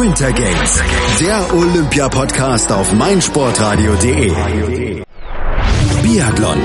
Winter Games, der Olympia-Podcast auf meinsportradio.de. Biathlon.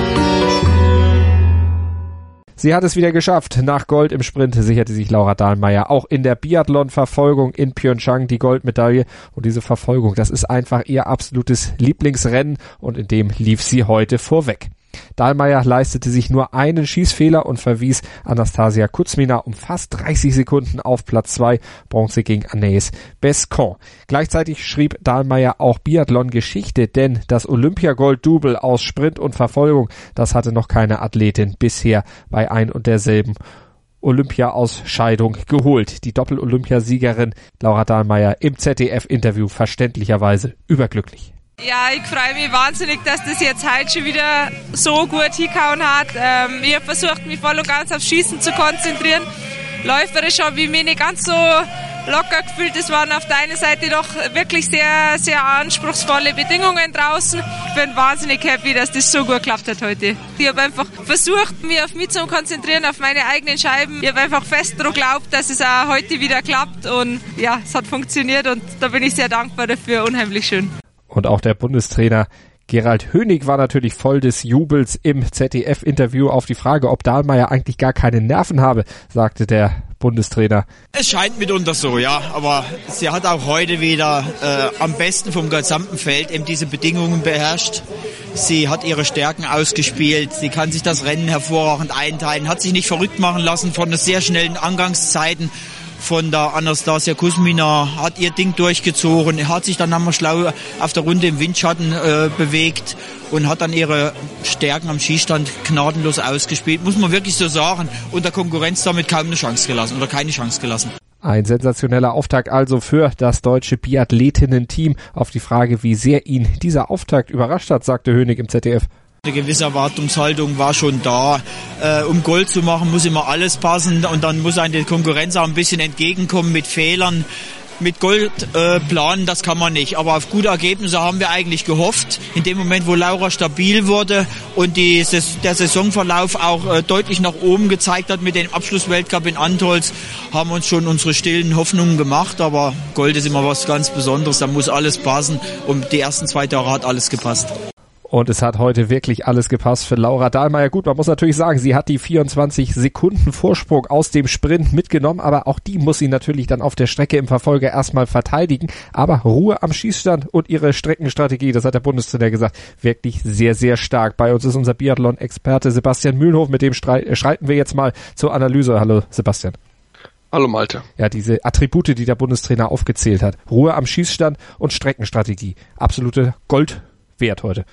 Sie hat es wieder geschafft. Nach Gold im Sprint sicherte sich Laura Dahlmeier auch in der Biathlon-Verfolgung in Pyeongchang die Goldmedaille. Und diese Verfolgung, das ist einfach ihr absolutes Lieblingsrennen und in dem lief sie heute vorweg. Dahlmeier leistete sich nur einen Schießfehler und verwies Anastasia Kuzmina um fast 30 Sekunden auf Platz 2, Bronze gegen Anaïs Bescon. Gleichzeitig schrieb Dahlmeier auch Biathlon-Geschichte, denn das Olympiagold-Double aus Sprint und Verfolgung, das hatte noch keine Athletin bisher bei ein und derselben Olympia-Ausscheidung geholt. Die Doppel-Olympiasiegerin Laura Dahlmeier im ZDF-Interview verständlicherweise überglücklich. Ja, ich freue mich wahnsinnig, dass das jetzt heute schon wieder so gut hingehauen hat. Ähm, ich habe versucht, mich voll und ganz aufs Schießen zu konzentrieren. Läuferisch habe ich mich nicht ganz so locker gefühlt. Es waren auf der einen Seite doch wirklich sehr, sehr anspruchsvolle Bedingungen draußen. Ich bin wahnsinnig happy, dass das so gut geklappt hat heute. Ich habe einfach versucht, mich auf mich zu konzentrieren, auf meine eigenen Scheiben. Ich habe einfach fest daran geglaubt, dass es auch heute wieder klappt und ja, es hat funktioniert und da bin ich sehr dankbar dafür. Unheimlich schön. Und auch der Bundestrainer Gerald Hönig war natürlich voll des Jubels im ZDF-Interview auf die Frage, ob Dahlmeier eigentlich gar keine Nerven habe, sagte der Bundestrainer. Es scheint mitunter so, ja, aber sie hat auch heute wieder äh, am besten vom gesamten Feld eben diese Bedingungen beherrscht. Sie hat ihre Stärken ausgespielt, sie kann sich das Rennen hervorragend einteilen, hat sich nicht verrückt machen lassen von sehr schnellen Angangszeiten von der Anastasia Kuzmina, hat ihr Ding durchgezogen, hat sich dann einmal schlau auf der Runde im Windschatten äh, bewegt und hat dann ihre Stärken am Schießstand gnadenlos ausgespielt, muss man wirklich so sagen, und der Konkurrenz damit kaum eine Chance gelassen oder keine Chance gelassen. Ein sensationeller Auftakt also für das deutsche Biathletinnen-Team. Auf die Frage, wie sehr ihn dieser Auftakt überrascht hat, sagte Hönig im ZDF. Eine gewisse Erwartungshaltung war schon da. Äh, um Gold zu machen, muss immer alles passen und dann muss eine Konkurrenz auch ein bisschen entgegenkommen mit Fehlern. Mit Gold äh, planen, das kann man nicht. Aber auf gute Ergebnisse haben wir eigentlich gehofft. In dem Moment, wo Laura stabil wurde und die, der Saisonverlauf auch äh, deutlich nach oben gezeigt hat mit dem Abschlussweltcup in Antolz, haben uns schon unsere stillen Hoffnungen gemacht. Aber Gold ist immer was ganz Besonderes. Da muss alles passen. Und die ersten zwei Jahre hat alles gepasst. Und es hat heute wirklich alles gepasst für Laura Dahlmeier. Gut, man muss natürlich sagen, sie hat die 24 Sekunden Vorsprung aus dem Sprint mitgenommen, aber auch die muss sie natürlich dann auf der Strecke im Verfolger erstmal verteidigen. Aber Ruhe am Schießstand und ihre Streckenstrategie, das hat der Bundestrainer gesagt, wirklich sehr, sehr stark. Bei uns ist unser Biathlon-Experte Sebastian Mühlenhof, mit dem äh, schreiten wir jetzt mal zur Analyse. Hallo Sebastian. Hallo Malte. Ja, diese Attribute, die der Bundestrainer aufgezählt hat. Ruhe am Schießstand und Streckenstrategie. Absolute Gold wert heute.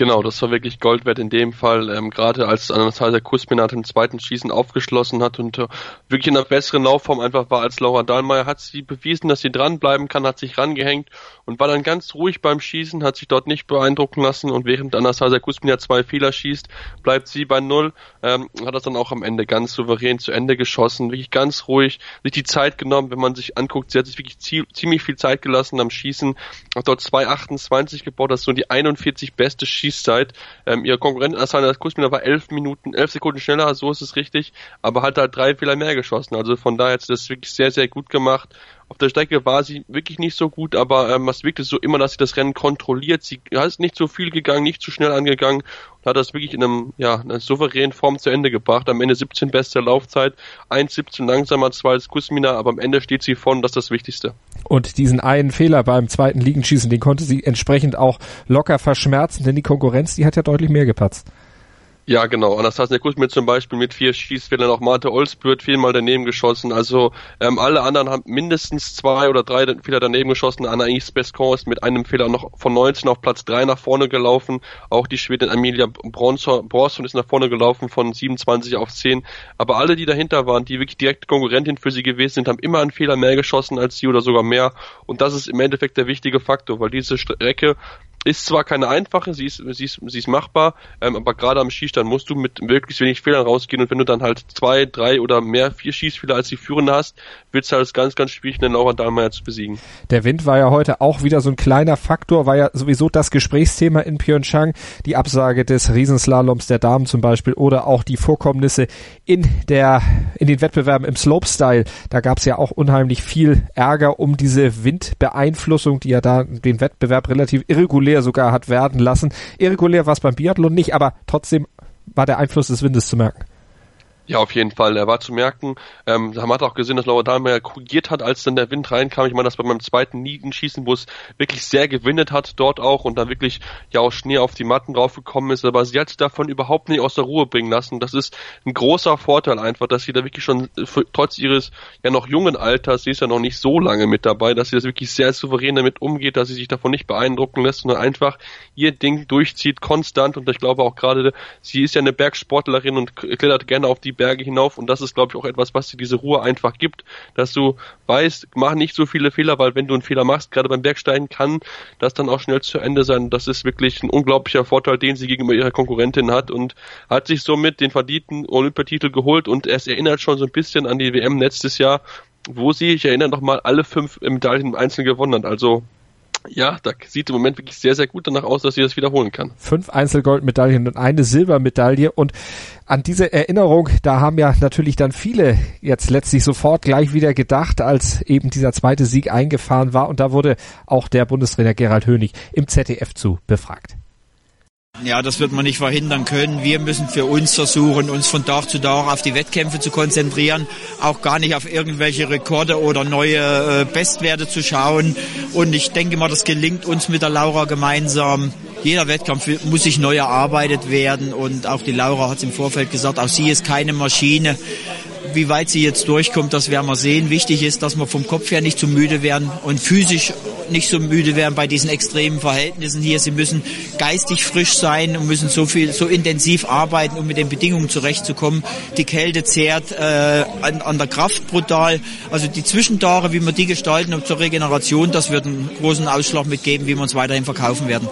Genau, das war wirklich Gold wert in dem Fall, ähm, gerade als Anastasia Kusminat im zweiten Schießen aufgeschlossen hat und äh, wirklich in einer besseren Laufform einfach war als Laura Dahlmeier, hat sie bewiesen, dass sie dranbleiben kann, hat sich rangehängt und war dann ganz ruhig beim Schießen, hat sich dort nicht beeindrucken lassen und während Anastasia Kusminat zwei Fehler schießt, bleibt sie bei Null, ähm, hat das dann auch am Ende ganz souverän zu Ende geschossen, wirklich ganz ruhig, sich die Zeit genommen, wenn man sich anguckt, sie hat sich wirklich ziemlich viel Zeit gelassen am Schießen, hat dort 2,28 gebaut, das ist so die 41 beste Schießen Schießzeit. Ähm, ihr Konkurrent Asana Kusmina war elf Minuten, elf Sekunden schneller, so ist es richtig, aber hat halt drei Fehler mehr geschossen. Also von daher hat sie das wirklich sehr, sehr gut gemacht. Auf der Strecke war sie wirklich nicht so gut, aber ähm, es wirkte so immer, dass sie das Rennen kontrolliert. Sie ist nicht so viel gegangen, nicht zu schnell angegangen und hat das wirklich in einem, ja, einer souveränen Form zu Ende gebracht. Am Ende 17 beste Laufzeit, 1,17 langsamer als als Kusmina, aber am Ende steht sie vorne, das ist das Wichtigste. Und diesen einen Fehler beim zweiten Liegenschießen, den konnte sie entsprechend auch locker verschmerzen, denn die Konkurrenz, die hat ja deutlich mehr gepatzt. Ja, genau. Anastasia Kuzmin zum Beispiel mit vier Schießfehlern, auch Marte Olsbürt viermal daneben geschossen. Also ähm, alle anderen haben mindestens zwei oder drei Fehler daneben geschossen. Anaïs Bescon ist mit einem Fehler noch von 19 auf Platz 3 nach vorne gelaufen. Auch die Schwedin Amelia Bronson, ist nach vorne gelaufen von 27 auf 10. Aber alle, die dahinter waren, die wirklich direkte Konkurrentin für sie gewesen sind, haben immer einen Fehler mehr geschossen als sie oder sogar mehr. Und das ist im Endeffekt der wichtige Faktor, weil diese Strecke ist zwar keine einfache, sie ist, sie ist, sie ist machbar, ähm, aber gerade am Schießstand musst du mit möglichst wenig Fehlern rausgehen und wenn du dann halt zwei, drei oder mehr, vier Schießfehler als die Führende hast, wird es halt ganz, ganz schwierig, den Laura Dahlmeier zu besiegen. Der Wind war ja heute auch wieder so ein kleiner Faktor, war ja sowieso das Gesprächsthema in Pyeongchang, die Absage des Riesenslaloms der Damen zum Beispiel oder auch die Vorkommnisse in der, in den Wettbewerben im Slopestyle. Da gab es ja auch unheimlich viel Ärger um diese Windbeeinflussung, die ja da den Wettbewerb relativ irregulär irregulär sogar hat werden lassen. Irregulär war es beim Biathlon nicht, aber trotzdem war der Einfluss des Windes zu merken. Ja, auf jeden Fall. Er war zu merken. Ähm, man hat auch gesehen, dass Laura Dahlmeier korrigiert hat, als dann der Wind reinkam. Ich meine, das bei meinem zweiten Nietenschießen, wo es wirklich sehr gewindet hat dort auch und da wirklich ja auch Schnee auf die Matten draufgekommen ist. Aber sie hat sich davon überhaupt nicht aus der Ruhe bringen lassen. Das ist ein großer Vorteil einfach, dass sie da wirklich schon trotz ihres ja noch jungen Alters, sie ist ja noch nicht so lange mit dabei, dass sie das wirklich sehr souverän damit umgeht, dass sie sich davon nicht beeindrucken lässt, sondern einfach ihr Ding durchzieht, konstant. Und ich glaube auch gerade, sie ist ja eine Bergsportlerin und klettert gerne auf die Berge hinauf und das ist, glaube ich, auch etwas, was dir diese Ruhe einfach gibt, dass du weißt, mach nicht so viele Fehler, weil wenn du einen Fehler machst, gerade beim Bergsteigen, kann das dann auch schnell zu Ende sein. Das ist wirklich ein unglaublicher Vorteil, den sie gegenüber ihrer Konkurrentin hat und hat sich somit den verdienten Olympiatitel geholt und es erinnert schon so ein bisschen an die WM letztes Jahr, wo sie, ich erinnere noch mal, alle fünf Medaillen im Einzelnen gewonnen hat. Also ja, da sieht im Moment wirklich sehr, sehr gut danach aus, dass sie das wiederholen kann. Fünf Einzelgoldmedaillen und eine Silbermedaille. Und an diese Erinnerung, da haben ja natürlich dann viele jetzt letztlich sofort gleich wieder gedacht, als eben dieser zweite Sieg eingefahren war. Und da wurde auch der Bundestrainer Gerald Hönig im ZDF zu befragt. Ja, das wird man nicht verhindern können. Wir müssen für uns versuchen, uns von Tag zu Tag auf die Wettkämpfe zu konzentrieren, auch gar nicht auf irgendwelche Rekorde oder neue äh, Bestwerte zu schauen. Und ich denke mal, das gelingt uns mit der Laura gemeinsam. Jeder Wettkampf muss sich neu erarbeitet werden und auch die Laura hat es im Vorfeld gesagt, auch sie ist keine Maschine. Wie weit sie jetzt durchkommt, das werden wir sehen. Wichtig ist, dass wir vom Kopf her nicht zu müde werden und physisch nicht so müde werden bei diesen extremen Verhältnissen hier. Sie müssen geistig frisch sein und müssen so viel, so intensiv arbeiten, um mit den Bedingungen zurechtzukommen. Die Kälte zehrt äh, an, an der Kraft brutal. Also die Zwischentage, wie wir die gestalten und zur Regeneration, das wird einen großen Ausschlag mitgeben, wie wir uns weiterhin verkaufen werden.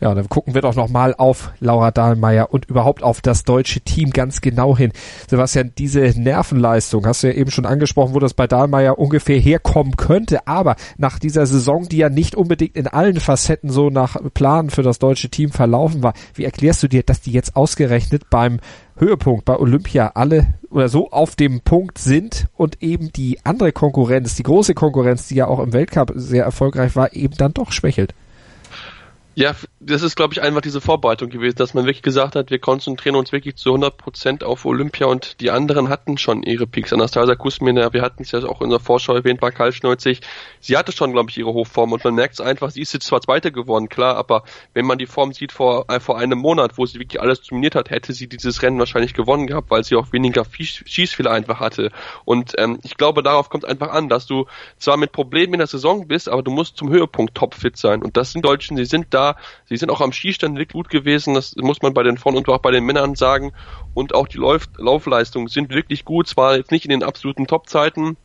Ja, dann gucken wir doch nochmal auf Laura Dahlmeier und überhaupt auf das deutsche Team ganz genau hin. Sebastian, diese Nervenleistung, hast du ja eben schon angesprochen, wo das bei Dahlmeier ungefähr herkommen könnte, aber nach dieser Saison, die ja nicht unbedingt in allen Facetten so nach Plan für das deutsche Team verlaufen war, wie erklärst du dir, dass die jetzt ausgerechnet beim Höhepunkt bei Olympia alle oder so auf dem Punkt sind und eben die andere Konkurrenz, die große Konkurrenz, die ja auch im Weltcup sehr erfolgreich war, eben dann doch schwächelt? Ja, das ist, glaube ich, einfach diese Vorbereitung gewesen, dass man wirklich gesagt hat, wir konzentrieren uns wirklich zu 100 Prozent auf Olympia und die anderen hatten schon ihre Peaks. Anastasia Kusmina, wir hatten es ja auch in der Vorschau erwähnt, war kaltschnäuzig. Sie hatte schon, glaube ich, ihre Hochform und man merkt es einfach, sie ist jetzt zwar Zweite geworden, klar, aber wenn man die Form sieht vor, äh, vor einem Monat, wo sie wirklich alles dominiert hat, hätte sie dieses Rennen wahrscheinlich gewonnen gehabt, weil sie auch weniger Schießfehler einfach hatte. Und ähm, ich glaube, darauf kommt einfach an, dass du zwar mit Problemen in der Saison bist, aber du musst zum Höhepunkt topfit sein. Und das sind Deutschen, sie sind da Sie sind auch am Skistand wirklich gut gewesen, das muss man bei den Frauen und auch bei den Männern sagen. Und auch die Lauf Laufleistungen sind wirklich gut, zwar jetzt nicht in den absoluten Topzeiten,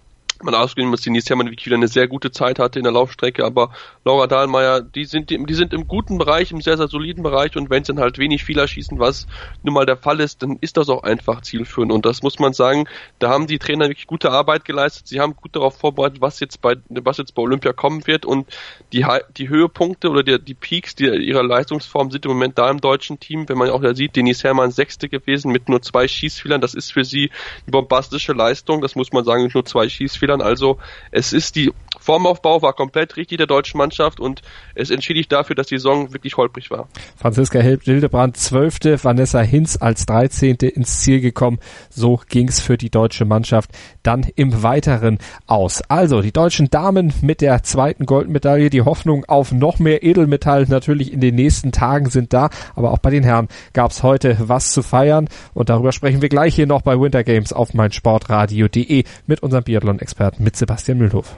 man ausgehen muss, Denise Herrmann wirklich wieder eine sehr gute Zeit hatte in der Laufstrecke, aber Laura Dahlmeier, die sind, die sind im guten Bereich, im sehr, sehr soliden Bereich. Und wenn sie dann halt wenig Fehler schießen, was nun mal der Fall ist, dann ist das auch einfach zielführend. Und das muss man sagen, da haben die Trainer wirklich gute Arbeit geleistet, sie haben gut darauf vorbereitet, was jetzt bei, was jetzt bei Olympia kommen wird. Und die, die Höhepunkte oder die, die Peaks die, ihrer Leistungsform sind im Moment da im deutschen Team, wenn man auch da sieht, Denise Herrmann Sechste gewesen mit nur zwei Schießfehlern, das ist für sie eine bombastische Leistung, das muss man sagen, nur zwei Schießfehlern, also es ist die Formaufbau war komplett richtig der deutschen Mannschaft und es entschädigt dafür, dass die Saison wirklich holprig war. Franziska Hildebrand zwölfte, Vanessa Hinz als dreizehnte ins Ziel gekommen. So ging's für die deutsche Mannschaft dann im Weiteren aus. Also die deutschen Damen mit der zweiten Goldmedaille. Die Hoffnung auf noch mehr Edelmetall natürlich in den nächsten Tagen sind da. Aber auch bei den Herren gab's heute was zu feiern und darüber sprechen wir gleich hier noch bei Winter Games auf meinsportradio.de mit unserem Biathlon-Experten mit Sebastian Mühlhoff.